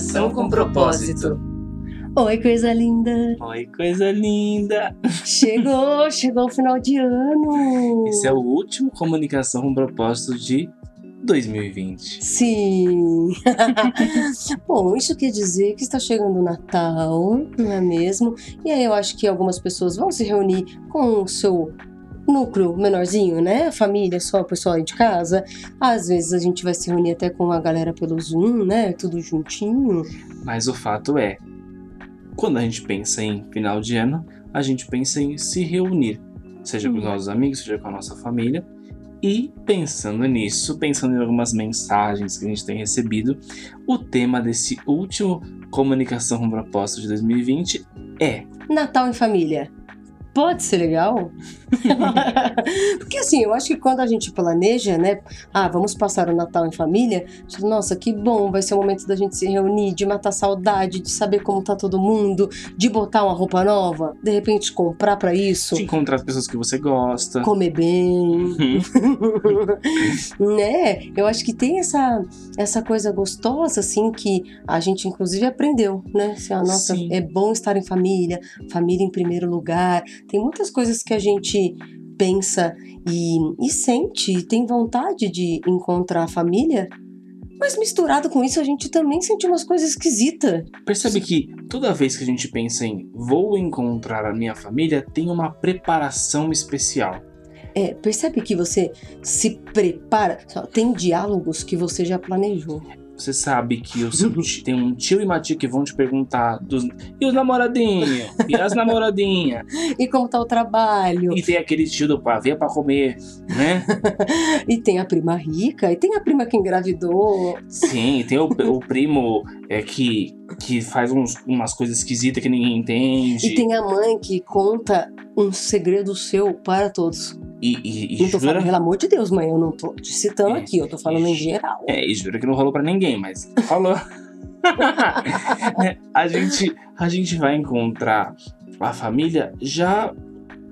Comunicação com propósito. Oi, coisa linda! Oi, coisa linda! Chegou, chegou o final de ano! Esse é o último Comunicação com propósito de 2020. Sim! Bom, isso quer dizer que está chegando o Natal, não é mesmo? E aí eu acho que algumas pessoas vão se reunir com o seu núcleo menorzinho, né? Família, só o pessoal aí de casa. Às vezes a gente vai se reunir até com a galera pelo Zoom, né? Tudo juntinho. Mas o fato é, quando a gente pensa em final de ano, a gente pensa em se reunir, seja com os nossos amigos, seja com a nossa família. E pensando nisso, pensando em algumas mensagens que a gente tem recebido, o tema desse último Comunicação com Propósito de 2020 é Natal em família pode ser legal. Porque assim, eu acho que quando a gente planeja, né? Ah, vamos passar o Natal em família. Nossa, que bom, vai ser o momento da gente se reunir, de matar saudade, de saber como tá todo mundo, de botar uma roupa nova, de repente comprar para isso. De encontrar as pessoas que você gosta. Comer bem. né? Eu acho que tem essa, essa coisa gostosa, assim, que a gente inclusive aprendeu, né? Assim, a nossa, Sim. é bom estar em família, família em primeiro lugar tem muitas coisas que a gente pensa e, e sente, tem vontade de encontrar a família, mas misturado com isso a gente também sente umas coisas esquisitas. Percebe que toda vez que a gente pensa em vou encontrar a minha família, tem uma preparação especial. É, percebe que você se prepara, tem diálogos que você já planejou. Você sabe que o seu tio, tem um tio e uma tia que vão te perguntar dos, e os namoradinhos? E as namoradinhas? e como tá o trabalho? E tem aquele tio do pavê pra comer, né? e tem a prima rica, e tem a prima que engravidou. Sim, tem o, o primo é, que, que faz uns, umas coisas esquisitas que ninguém entende. E tem a mãe que conta um segredo seu para todos. E, e, e não jura... falando, pelo amor de Deus, mãe, eu não tô te citando é, aqui, eu tô falando e, em geral. É, e jura que não rolou pra ninguém, mas falou. a, gente, a gente vai encontrar a família já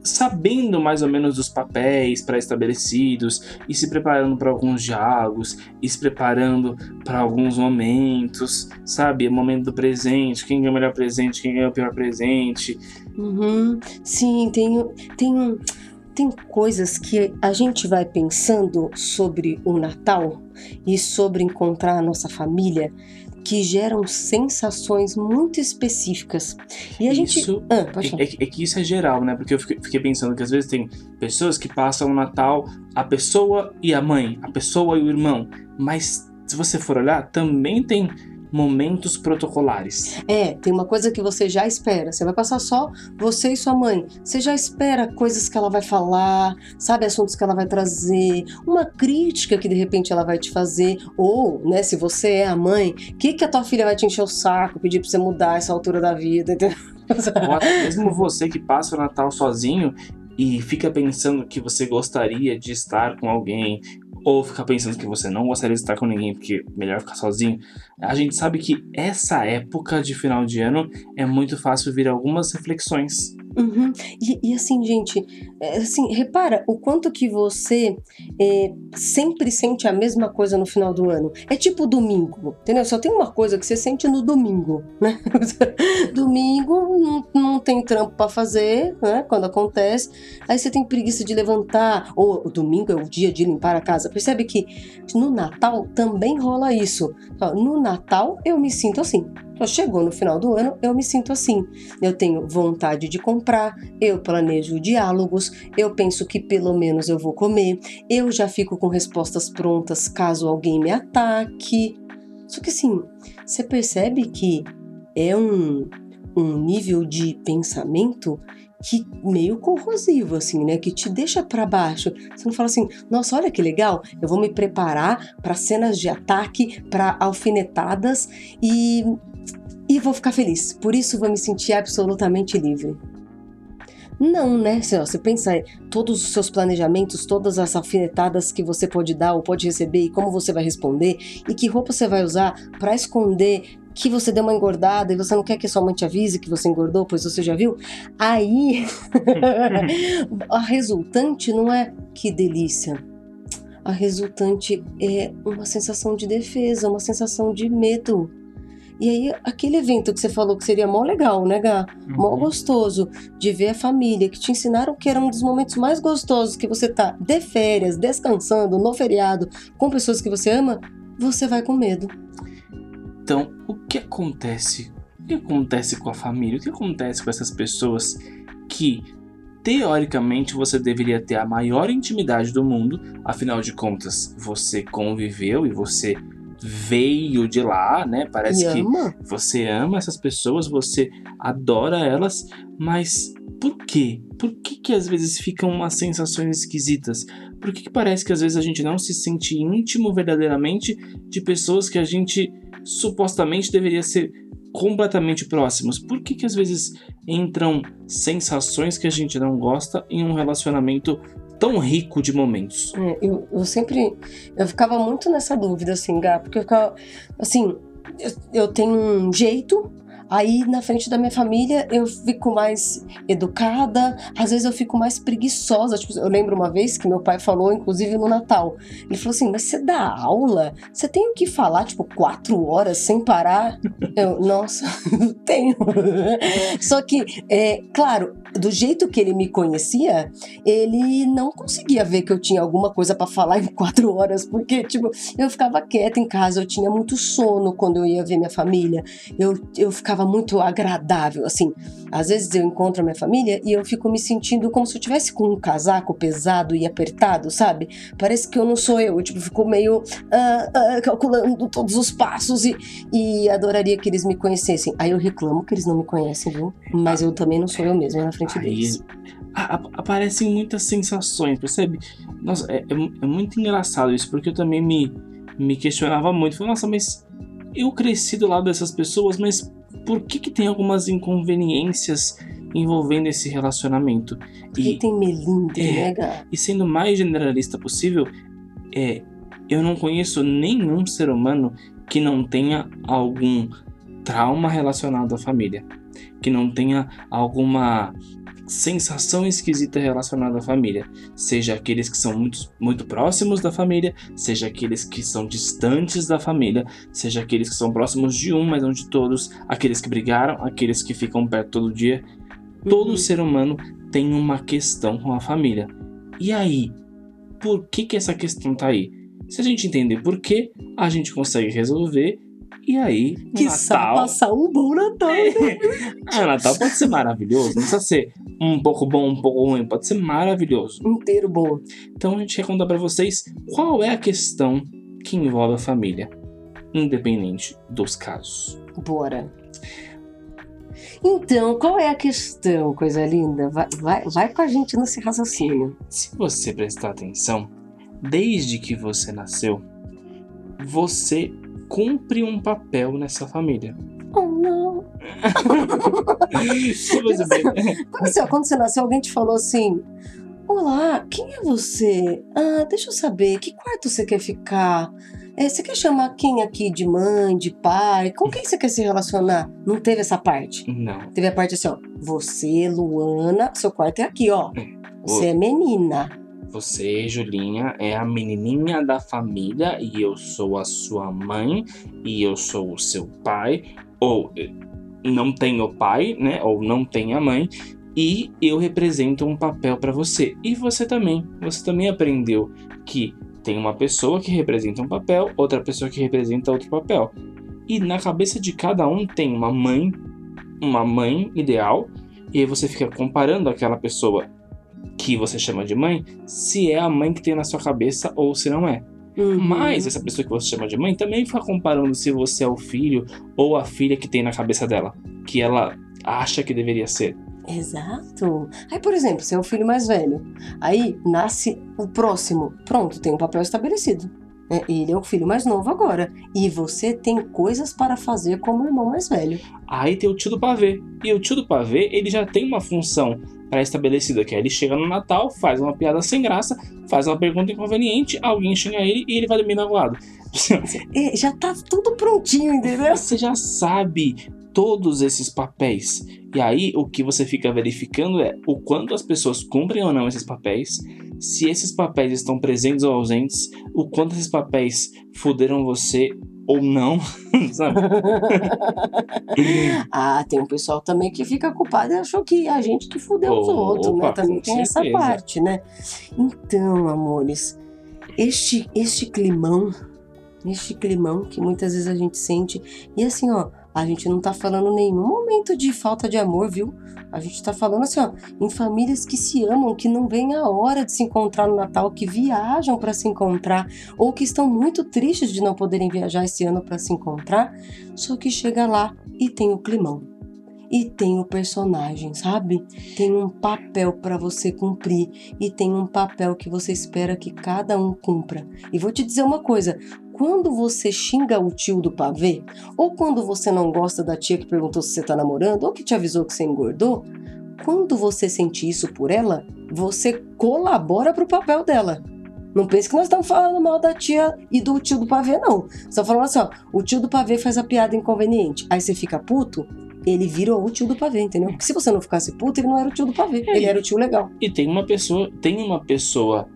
sabendo mais ou menos dos papéis pré-estabelecidos e se preparando para alguns diálogos e se preparando para alguns momentos, sabe? O momento do presente, quem é o melhor presente, quem é o pior presente. Uhum. Sim, tem, tem tem coisas que a gente vai pensando sobre o Natal e sobre encontrar a nossa família que geram sensações muito específicas. E a isso, gente. Ah, é, é, é, que isso é geral, né? Porque eu fiquei, fiquei, pensando que às vezes tem pessoas que passam o Natal a pessoa e a mãe, a pessoa e o irmão. Mas se você for olhar, também tem momentos protocolares. É, tem uma coisa que você já espera. Você vai passar só você e sua mãe. Você já espera coisas que ela vai falar, sabe, assuntos que ela vai trazer, uma crítica que de repente ela vai te fazer, ou, né, se você é a mãe, o que que a tua filha vai te encher o saco, pedir para você mudar essa altura da vida, entendeu? Ou até mesmo você que passa o Natal sozinho e fica pensando que você gostaria de estar com alguém, ou ficar pensando que você não gostaria de estar com ninguém porque melhor ficar sozinho, a gente sabe que essa época de final de ano é muito fácil vir algumas reflexões Uhum. E, e, assim, gente, é, assim, repara o quanto que você é, sempre sente a mesma coisa no final do ano. É tipo domingo, entendeu? Só tem uma coisa que você sente no domingo, né? domingo não, não tem trampo para fazer, né? Quando acontece, aí você tem preguiça de levantar, ou o domingo é o dia de limpar a casa. Percebe que no Natal também rola isso. No Natal eu me sinto assim. Então, chegou no final do ano, eu me sinto assim. Eu tenho vontade de comprar, eu planejo diálogos, eu penso que pelo menos eu vou comer, eu já fico com respostas prontas caso alguém me ataque. Só que assim, você percebe que é um, um nível de pensamento que meio corrosivo, assim, né? Que te deixa para baixo. Você não fala assim, nossa, olha que legal, eu vou me preparar para cenas de ataque, para alfinetadas e e vou ficar feliz. Por isso vou me sentir absolutamente livre. Não, né? Se você pensa todos os seus planejamentos, todas as alfinetadas que você pode dar ou pode receber e como você vai responder e que roupa você vai usar para esconder que você deu uma engordada e você não quer que sua mãe te avise que você engordou, pois você já viu. Aí a resultante não é que delícia. A resultante é uma sensação de defesa, uma sensação de medo E aí, aquele evento que você falou que seria mó legal, né, Gá? Mó Uhum. gostoso de ver a família, que te ensinaram que era um dos momentos mais gostosos que você tá de férias, descansando, no feriado, com pessoas que você ama, você vai com medo. Então, o que acontece? O que acontece com a família? O que acontece com essas pessoas que, teoricamente, você deveria ter a maior intimidade do mundo? Afinal de contas, você conviveu e você veio de lá, né? Parece e que ama? você ama essas pessoas, você adora elas, mas por quê? Por que que às vezes ficam umas sensações esquisitas? Por que que parece que às vezes a gente não se sente íntimo verdadeiramente de pessoas que a gente supostamente deveria ser completamente próximos? Por que que às vezes entram sensações que a gente não gosta em um relacionamento tão rico de momentos? É, eu, eu sempre. Eu ficava muito nessa dúvida, assim, Gá, porque eu ficava. Assim, eu, eu tenho um jeito. Aí, na frente da minha família, eu fico mais educada, às vezes eu fico mais preguiçosa. Tipo, eu lembro uma vez que meu pai falou, inclusive no Natal, ele falou assim: Mas você dá aula? Você tem o que falar, tipo, quatro horas sem parar? Eu, nossa, tenho. Só que, é, claro, do jeito que ele me conhecia, ele não conseguia ver que eu tinha alguma coisa pra falar em quatro horas, porque, tipo, eu ficava quieta em casa, eu tinha muito sono quando eu ia ver minha família, eu, eu ficava muito agradável, assim. Às vezes eu encontro a minha família e eu fico me sentindo como se eu tivesse com um casaco pesado e apertado, sabe? Parece que eu não sou eu, eu, tipo, fico meio ah, ah, calculando todos os passos e, e adoraria que eles me conhecessem. Aí eu reclamo que eles não me conhecem, viu? Mas eu também não sou eu mesma na frente Aí deles. aparecem muitas sensações, percebe? Nossa, é, é é muito engraçado isso, porque eu também me, me questionava muito. Falei, nossa, mas eu cresci do lado dessas pessoas, mas por que, que tem algumas inconveniências envolvendo esse relacionamento? Porque E, tem melindre, é. né, Gá? e sendo o mais generalista possível, é, eu não conheço nenhum ser humano que não tenha algum trauma relacionado à família, que não tenha alguma sensação esquisita relacionada à família, seja aqueles que são muito, muito próximos da família, seja aqueles que são distantes da família, seja aqueles que são próximos de um, mas não de todos, aqueles que brigaram, aqueles que ficam perto todo dia. Todo Uhum. ser humano tem uma questão com a família. E aí, por que que essa questão tá aí? Se a gente entender por quê, a gente consegue resolver. E aí, Que Natal, passar um bom Natal. né? ah, Natal pode ser maravilhoso, não precisa ser um pouco bom, um pouco ruim, pode ser maravilhoso. Inteiro bom. Então a gente quer contar pra vocês qual é a questão que envolve a família, independente dos casos. Bora. Então, qual é a questão, coisa linda? Vai, vai, vai com a gente nesse raciocínio. Se você prestar atenção, desde que você nasceu, você cumpre um papel nessa família. Oh, não. Se você Quando você, quando você nasceu, alguém te falou assim: Olá, quem é você? Ah, deixa eu saber, que quarto você quer ficar? É, você quer chamar quem aqui de mãe, de pai? Com quem você quer se relacionar? Não teve essa parte. Não. Teve a parte assim, ó. Você, Luana, seu quarto é aqui, ó. Você é menina. Você, Julinha, é a menininha da família e eu sou a sua mãe e eu sou o seu pai. Ou eh, não tenho pai, né? Ou não tenho a mãe. E eu represento um papel pra você. E você também. Você também aprendeu que tem uma pessoa que representa um papel, outra pessoa que representa outro papel. E na cabeça de cada um tem uma mãe, uma mãe ideal, e aí você fica comparando aquela pessoa que você chama de mãe, se é a mãe que tem na sua cabeça ou se não é. Uhum. Mas essa pessoa que você chama de mãe também fica comparando se você é o filho ou a filha que tem na cabeça dela, que ela acha que deveria ser. Exato. Aí, por exemplo, você é o filho mais velho. Aí nasce o próximo. Pronto, tem um papel estabelecido. Né? Ele é o filho mais novo agora. E você tem coisas para fazer como irmão mais velho. Aí tem o tio do pavê. E o tio do pavê, ele já tem uma função pré-estabelecida, que é ele chega no Natal, faz uma piada sem graça, faz uma pergunta inconveniente, alguém xinga ele e ele vai dormir magoado. É, já tá tudo prontinho, entendeu? Você já sabe todos esses papéis. E aí o que você fica verificando é o quanto as pessoas cumprem ou não esses papéis, se esses papéis estão presentes ou ausentes, o quanto esses papéis fuderam você ou não, sabe? ah, tem um pessoal também que fica culpado e achou que a gente que fudeu os Opa, outros, né? Também tem essa certeza. parte, né? Então, amores, este, este climão, este climão que muitas vezes a gente sente, e assim, ó, a gente não tá falando nenhum momento de falta de amor, viu? A gente tá falando assim, ó, em famílias que se amam, que não vem a hora de se encontrar no Natal, que viajam para se encontrar, ou que estão muito tristes de não poderem viajar esse ano para se encontrar, só que chega lá e tem o climão. E tem o personagem, sabe? Tem um papel para você cumprir e tem um papel que você espera que cada um cumpra. E vou te dizer uma coisa: quando você xinga o tio do pavê, ou quando você não gosta da tia que perguntou se você tá namorando, ou que te avisou que você engordou, quando você sente isso por ela, você colabora pro papel dela. Não pense que nós estamos falando mal da tia e do tio do pavê, não. Estamos falando assim, ó, o tio do pavê faz a piada inconveniente. Aí você fica puto, ele virou o tio do pavê, entendeu? Porque se você não ficasse puto, ele não era o tio do pavê, É. ele era o tio legal. E tem uma pessoa, tem uma pessoa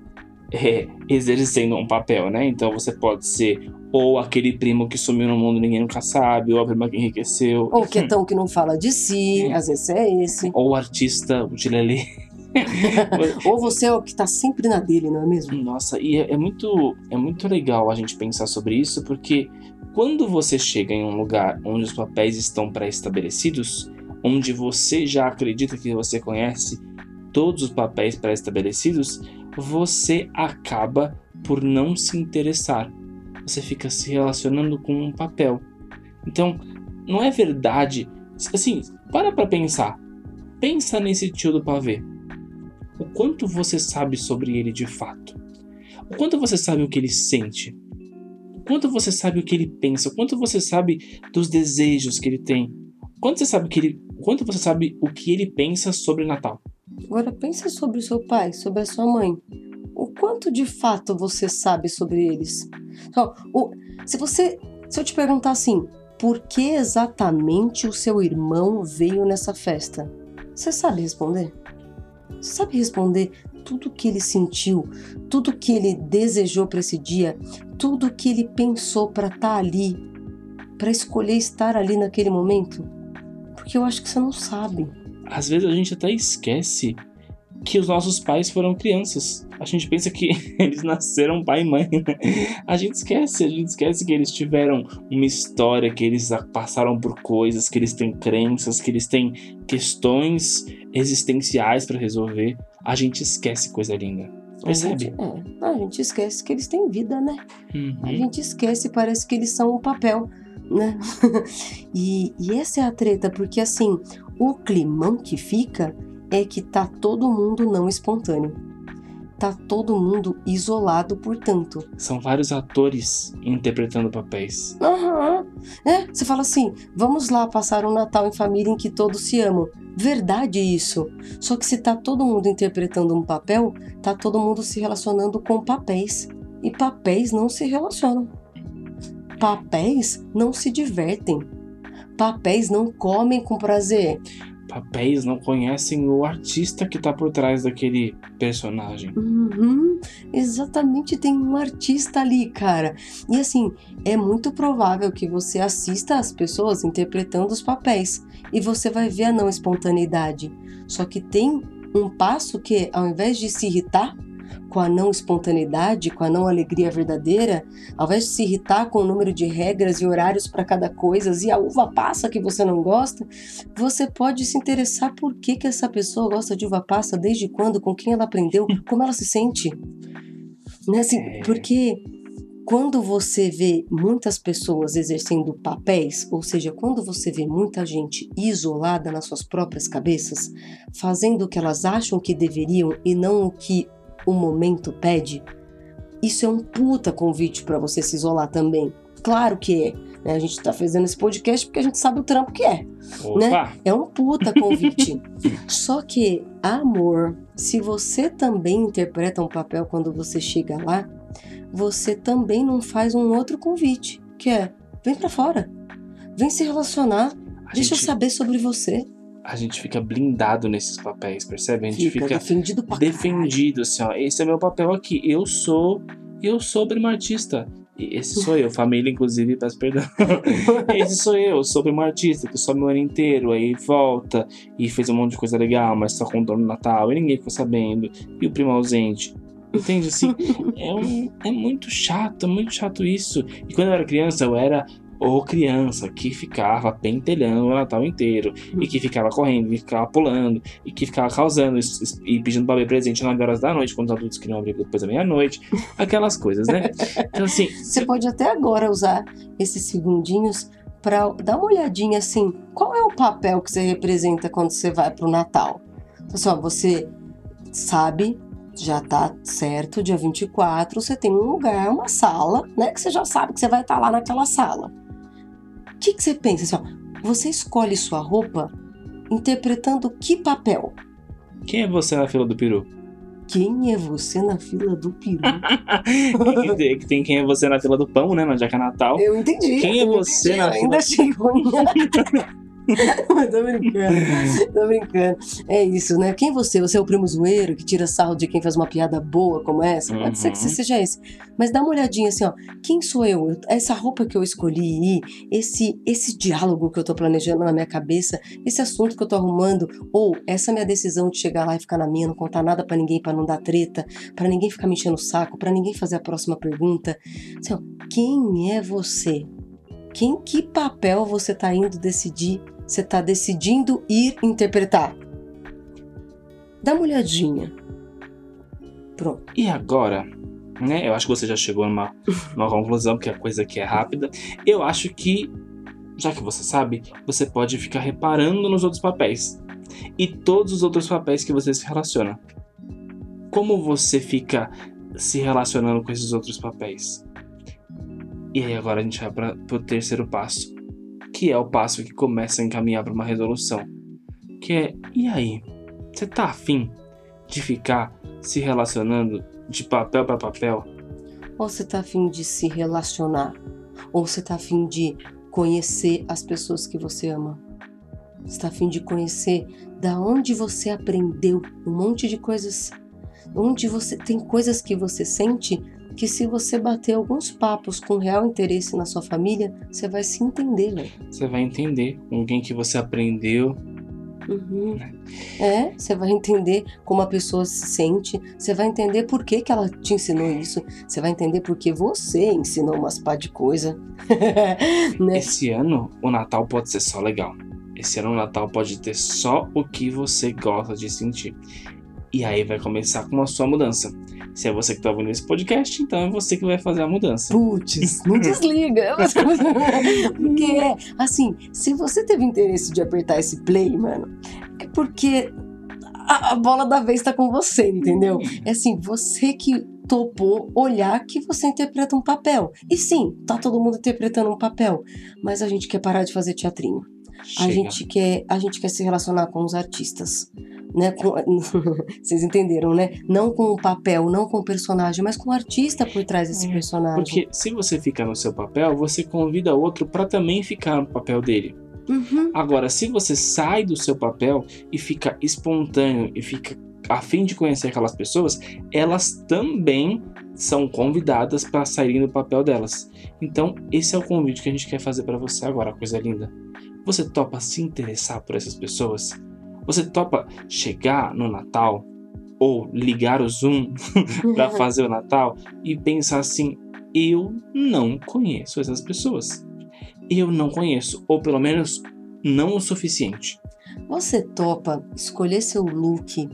é, exercendo um papel, né? Então você pode ser ou aquele primo que sumiu no mundo e ninguém nunca sabe, ou a prima que enriqueceu, Ou o quietão que não fala de si, às vezes é esse. ou o artista, o Tilelê. Ou você é o que tá sempre na dele, não é mesmo? Nossa, e é, é muito, é muito legal a gente pensar sobre isso, porque quando você chega em um lugar onde os papéis estão pré-estabelecidos, onde você já acredita que você conhece todos os papéis pré-estabelecidos, você acaba por não se interessar. Você fica se relacionando com um papel. Então, não é verdade. Assim, para pra pensar. Pensa nesse tio do pavê. O quanto você sabe sobre ele de fato? O quanto você sabe o que ele sente? O quanto você sabe o que ele pensa? O quanto você sabe dos desejos que ele tem? O quanto você sabe que ele, o quanto você sabe o que ele pensa sobre Natal? Agora pense sobre o seu pai, sobre a sua mãe. O quanto de fato você sabe sobre eles? Então, o- se você, se eu te perguntar assim, por que exatamente o seu irmão veio nessa festa? Você sabe responder? Você sabe responder tudo que ele sentiu, tudo que ele desejou para esse dia, tudo que ele pensou para estar ali, para escolher estar ali naquele momento? Porque eu acho que você não sabe. Às vezes a gente até esquece que os nossos pais foram crianças. A gente pensa que eles nasceram pai e mãe. né? A gente esquece, a gente esquece que eles tiveram uma história, que eles passaram por coisas, que eles têm crenças, que eles têm questões existenciais para resolver. A gente esquece coisa linda. A gente, Percebe? é, a gente esquece que eles têm vida, né? A Uhum. gente esquece, parece que eles são um papel, né? e, e essa é a treta, porque assim, o climão que fica é que tá todo mundo não espontâneo. Tá todo mundo isolado, portanto. São vários atores interpretando papéis. Aham. É, você fala assim: vamos lá passar um Natal em família em que todos se amam. Verdade isso. Só que se tá todo mundo interpretando um papel, tá todo mundo se relacionando com papéis. E papéis não se relacionam. Papéis não se divertem. Papéis não comem com prazer. Papéis não conhecem o artista que tá por trás daquele personagem. Uhum, exatamente, tem um artista ali, cara. E assim, é muito provável que você assista as pessoas interpretando os papéis e você vai ver a não espontaneidade. Só que tem um passo que, ao invés de se irritar com a não espontaneidade, com a não alegria verdadeira, ao invés de se irritar com o número de regras e horários para cada coisa e a uva passa que você não gosta, você pode se interessar por que, que essa pessoa gosta de uva passa, desde quando, com quem ela aprendeu, como ela se sente. Né? Assim, É. Porque quando você vê muitas pessoas exercendo papéis, ou seja, quando você vê muita gente isolada nas suas próprias cabeças, fazendo o que elas acham que deveriam e não o que o momento pede, isso é um puta convite para você se isolar também. Claro que é. né? A gente tá fazendo esse podcast porque a gente sabe o trampo que é. Opa! É um puta convite. Só que, amor, se você também interpreta um papel quando você chega lá, você também não faz um outro convite, que é: vem pra fora. Vem se relacionar. A Deixa eu gente, saber sobre você. A gente fica blindado nesses papéis, percebe? A gente Fica, fica defendido pra defendido, assim, ó. Esse é meu papel aqui. Eu sou. Eu sou primo artista. E Esse sou eu, família, inclusive, peço perdão. Esse sou eu, sou primo artista que some o ano inteiro, aí volta e fez um monte de coisa legal, mas só contou no Natal e ninguém ficou sabendo. E o primo ausente. Entende? Assim, é, um- é muito chato, é muito chato isso. E quando eu era criança, eu era o criança que ficava pentelhando o Natal inteiro. E que ficava correndo, e ficava pulando, e que ficava causando e pedindo pra ver presente 9 horas da noite, quando os adultos queriam abrir depois da meia-noite. Aquelas coisas, né? Então, assim, Você pode até agora usar esses segundinhos para dar uma olhadinha assim, qual é o papel que você representa quando você vai pro Natal? Então, assim, ó, você sabe, já tá certo, dia 24, você tem um lugar, uma sala, né, que você já sabe que você vai estar lá naquela sala. O que, que você pensa assim, ó, você escolhe sua roupa interpretando que papel? quem é você na fila do peru? Quem é você na fila do peru? tem- tem quem é você na fila do pão, né? Já que é Natal. Eu entendi. Quem é você entendi, na eu ainda achei ruim. Tô brincando, tô brincando. É isso, né? Quem você? Você é o primo zoeiro que tira sarro de quem faz uma piada boa como essa? Pode ser que você Uhum. seja esse. Mas dá uma olhadinha assim, ó. Quem sou eu? Essa roupa que eu escolhi, esse, esse diálogo que eu tô planejando na minha cabeça, esse assunto que eu tô arrumando, ou essa minha decisão de chegar lá e ficar na minha, não contar nada pra ninguém, pra não dar treta, pra ninguém ficar me enchendo o saco, pra ninguém fazer a próxima pergunta. Assim, ó, quem é você? Quem que papel você tá indo decidir? Você tá decidindo ir interpretar? Dá uma olhadinha. Pronto. E agora, né? Eu acho que você já chegou numa, numa conclusão, porque a coisa aqui é rápida. Eu acho que, já que você sabe, você pode ficar reparando nos outros papéis. E todos os outros papéis que você se relaciona. Como você fica se relacionando com esses outros papéis? E aí agora a gente vai para o terceiro passo, que é o passo que começa a encaminhar para uma resolução. Que é, e aí? Você tá afim de ficar se relacionando de papel para papel? Ou você tá afim de se relacionar? Ou você tá afim de conhecer as pessoas que você ama? Você tá afim de conhecer da onde você aprendeu um monte de coisas? Onde você tem coisas que você sente que se você bater alguns papos com real interesse na sua família, você vai se entender, velho. Você vai entender com quem que você aprendeu. Uhum. É, você vai entender como a pessoa se sente, você vai entender por que, que ela te ensinou isso, você vai entender por que você ensinou umas pá de coisa. né? Esse ano o Natal pode ser só legal. Esse ano o Natal pode ter só o que você gosta de sentir. E aí vai começar com a sua mudança. Se é você que tá ouvindo esse podcast, então é você que vai fazer a mudança. Putz, não desliga. porque é assim, se você teve interesse de apertar esse play, mano, é porque a, a bola da vez tá com você, entendeu? É assim, você que topou olhar que você interpreta um papel. E sim, tá todo mundo interpretando um papel, mas a gente quer parar de fazer teatrinho. A gente quer, a gente quer se relacionar com os artistas, né? Com- vocês entenderam, né? Não com o papel, não com o personagem, mas com o artista por trás desse É, personagem. Porque se você fica no seu papel, você convida outro para também ficar no papel dele. Uhum. Agora, se você sai do seu papel e fica espontâneo e fica a fim de conhecer aquelas pessoas, elas também são convidadas para saírem do papel delas. Então, esse é o convite que a gente quer fazer para você agora, coisa linda. Você topa se interessar por essas pessoas? Você topa chegar no Natal ou ligar o Zoom para fazer o Natal e pensar assim: eu não conheço essas pessoas. Eu não conheço, ou pelo menos não o suficiente. Você topa escolher seu look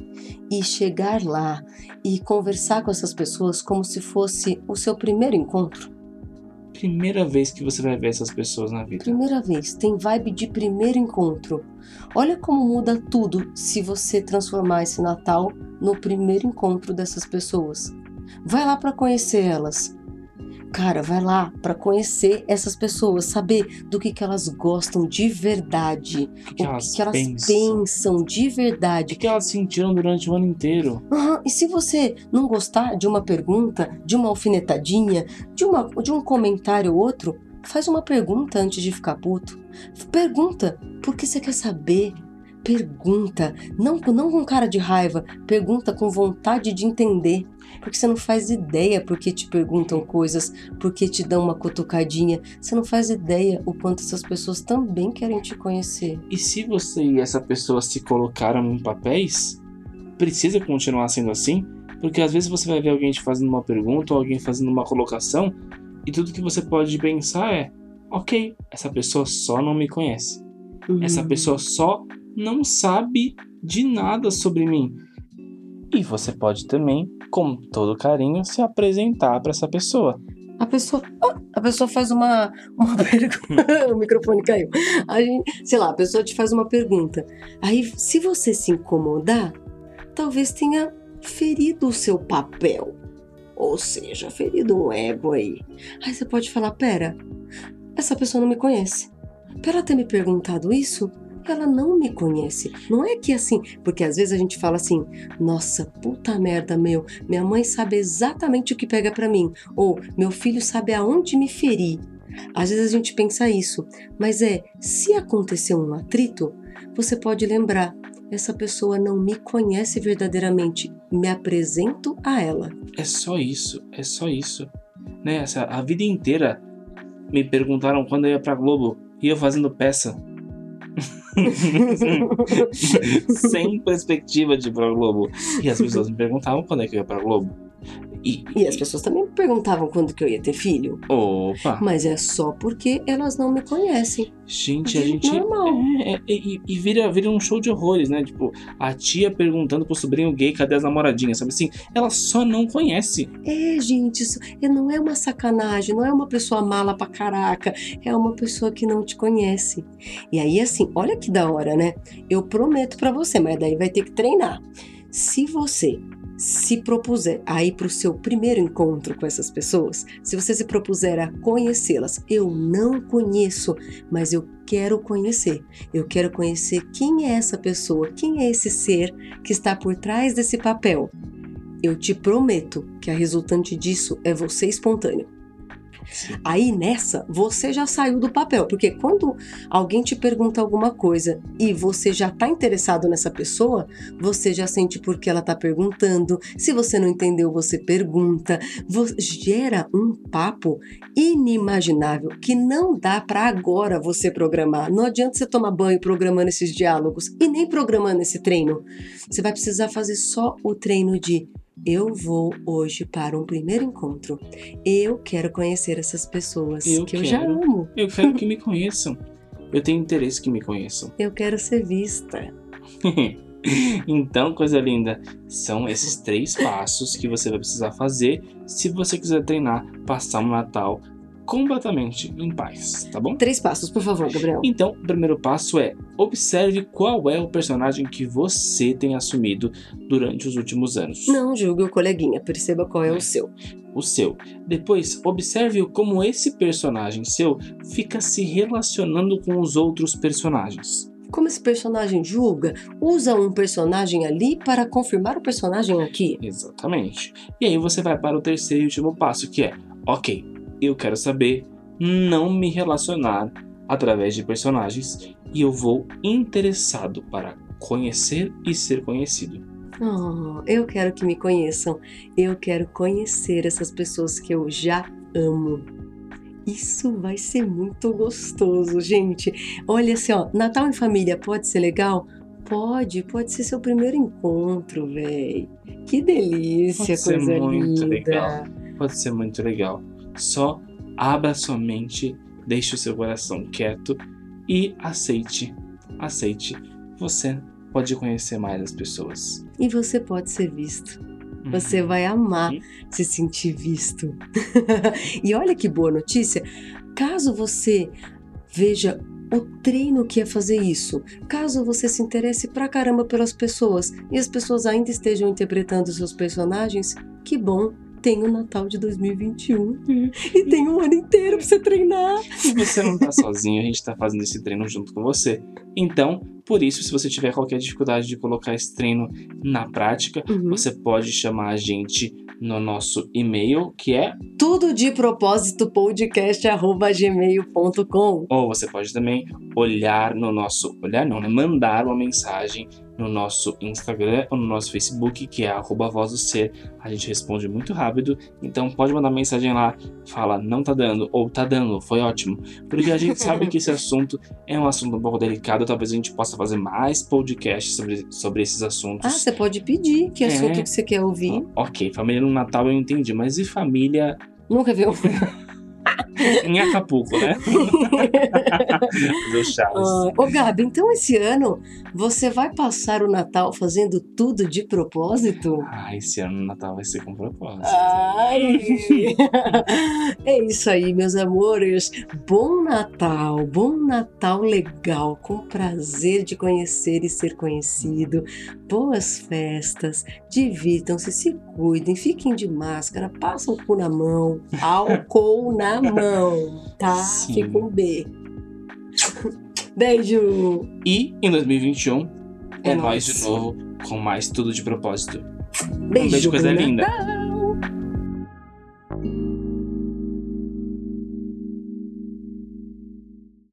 e chegar lá e conversar com essas pessoas como se fosse o seu primeiro encontro? Primeira vez que você vai ver essas pessoas na vida. Primeira vez, tem vibe de primeiro encontro. Olha como muda tudo se você transformar esse Natal no primeiro encontro dessas pessoas. Vai lá para conhecer elas. Cara, vai lá para conhecer essas pessoas, saber do que, que elas gostam de verdade, O que, o elas que, que elas pensam? pensam de O verdade. que, que elas sentiram durante o ano inteiro? Aham, E se você não gostar de uma pergunta, de uma alfinetadinha, de, uma, de um comentário ou outro, faz uma pergunta antes de ficar puto. Pergunta, porque você quer saber. Pergunta, não, não com cara de raiva, pergunta com vontade de entender. Porque você não faz ideia porque te perguntam coisas, porque te dão uma cutucadinha. Você não faz ideia o quanto essas pessoas também querem te conhecer. E se você e essa pessoa se colocaram em papéis, precisa continuar sendo assim? Porque às vezes você vai ver alguém te fazendo uma pergunta ou alguém fazendo uma colocação e tudo que você pode pensar é: ok, essa pessoa só não me conhece. Uhum. Essa pessoa só não sabe de nada sobre mim. E você pode também, com todo carinho, se apresentar para essa pessoa. A pessoa, ah, a pessoa faz uma, uma pergunta. o microfone caiu. A gente, sei lá, a pessoa te faz uma pergunta. Aí, se você se incomodar, talvez tenha ferido o seu papel. Ou seja, ferido um ego aí. Aí você pode falar: pera, essa pessoa não me conhece. Pra ela ter me perguntado isso, ela não me conhece. Não é que assim, porque às vezes a gente fala assim: "Nossa, puta merda, meu, minha mãe sabe exatamente o que pega pra mim", ou "Meu filho sabe aonde me ferir". Às vezes a gente pensa isso, mas é, se acontecer um atrito, você pode lembrar, essa pessoa não me conhece verdadeiramente, me apresento a ela. É só isso, é só isso. Né? Essa, a vida inteira me perguntaram quando eu ia pra Globo e eu fazendo peça. Sem perspectiva de ir pra Globo. E as pessoas me perguntavam quando é que eu ia pra Globo. E, E as pessoas também me perguntavam quando que eu ia ter filho. Opa! Mas é só porque elas não me conhecem. Gente, a Gente, normal. É, é, e, e vira, vira um show de horrores, né? Tipo, a tia perguntando pro sobrinho gay cadê as namoradinhas, sabe assim? Ela só não conhece. É, gente, isso é- não é uma sacanagem, não é uma pessoa mala pra caraca, é uma pessoa que não te conhece. E aí, assim, olha que da hora, né? Eu prometo pra você, mas daí vai ter que treinar. Se você se propuser a ir pro seu primeiro encontro com essas pessoas, se você se propuser a conhecê-las, eu não conheço, mas eu quero conhecer. Eu quero conhecer quem é essa pessoa, quem é esse ser que está por trás desse papel. Eu te prometo que a resultante disso é você espontâneo. Aí nessa, você já saiu do papel, porque quando alguém te pergunta alguma coisa e você já tá interessado nessa pessoa, você já sente por que ela tá perguntando. Se você não entendeu, você pergunta. Vo- gera um papo inimaginável que não dá para agora você programar. Não adianta você tomar banho programando esses diálogos e nem programando esse treino. Você vai precisar fazer só o treino de eu vou hoje para um primeiro encontro. Eu quero conhecer essas pessoas Eu que eu já quero. amo. Eu quero que me conheçam. Eu tenho interesse que me conheçam. Eu quero ser vista. então, coisa linda, são esses três passos que você vai precisar fazer se você quiser treinar, passar um Natal completamente em paz, tá bom? Três passos, por favor, Gabriel. Então, o primeiro passo é observe qual é o personagem que você tem assumido durante os últimos anos. Não julgue o coleguinha, perceba qual é o seu. O seu. Depois, observe como esse personagem seu fica se relacionando com os outros personagens. Como esse personagem julga, usa um personagem ali para confirmar o personagem aqui. Exatamente. E aí você vai para o terceiro e último passo, que é: ok, eu quero saber não me relacionar através de personagens e eu vou interessado para conhecer e ser conhecido. Oh, eu quero que me conheçam. Eu quero conhecer essas pessoas que eu já amo. Isso vai ser muito gostoso, gente. Olha assim, ó, Natal em família pode ser legal? Pode, pode ser seu primeiro encontro, véi. Que delícia, Pode ser coisa muito linda. legal. Pode ser muito legal. Só abra sua mente, deixe o seu coração quieto e aceite, aceite. Você pode conhecer mais as pessoas. E você pode ser visto. Você vai amar Uhum. se sentir visto. e olha que boa notícia. Caso você veja o treino que é fazer isso, caso você se interesse pra caramba pelas pessoas e as pessoas ainda estejam interpretando seus personagens, que bom. Tem o Natal de 2021 e tem um ano inteiro pra você treinar. E você não tá sozinho, a gente tá fazendo esse treino junto com você. Então, por isso, se você tiver qualquer dificuldade de colocar esse treino na prática, Uhum. você pode chamar a gente no nosso e-mail, que é, Tudo de propósito podcast arroba gmail.com. ou você pode também olhar no nosso. Olhar não, né? Mandar uma mensagem no nosso Instagram ou no nosso Facebook, que é arroba voz do ser. A gente responde muito rápido, então pode mandar mensagem lá, fala não tá dando, ou tá dando, foi ótimo. Porque a gente sabe que esse assunto é um assunto um pouco delicado, talvez a gente possa fazer mais podcasts sobre, sobre esses assuntos. Ah, você pode pedir que É. assunto que você quer ouvir. Ok, família no Natal eu entendi, mas e família Nunca viu? em Acapulco, né? Do Chaves. Ah, Ô Gabi, então esse ano você vai passar o Natal fazendo tudo de propósito? Ah, esse ano o Natal vai ser com propósito. Ai! É isso aí, meus amores. Bom Natal, bom Natal legal, com prazer de conhecer e ser conhecido. Boas festas, divirtam-se, se cuidem, fiquem de máscara, passam o cu na mão, álcool na mão, tá? Sim. Fica um B. Beijo! E em 2021 é, É nóis. de novo com mais tudo de propósito. Beijo, um beijo, coisa linda.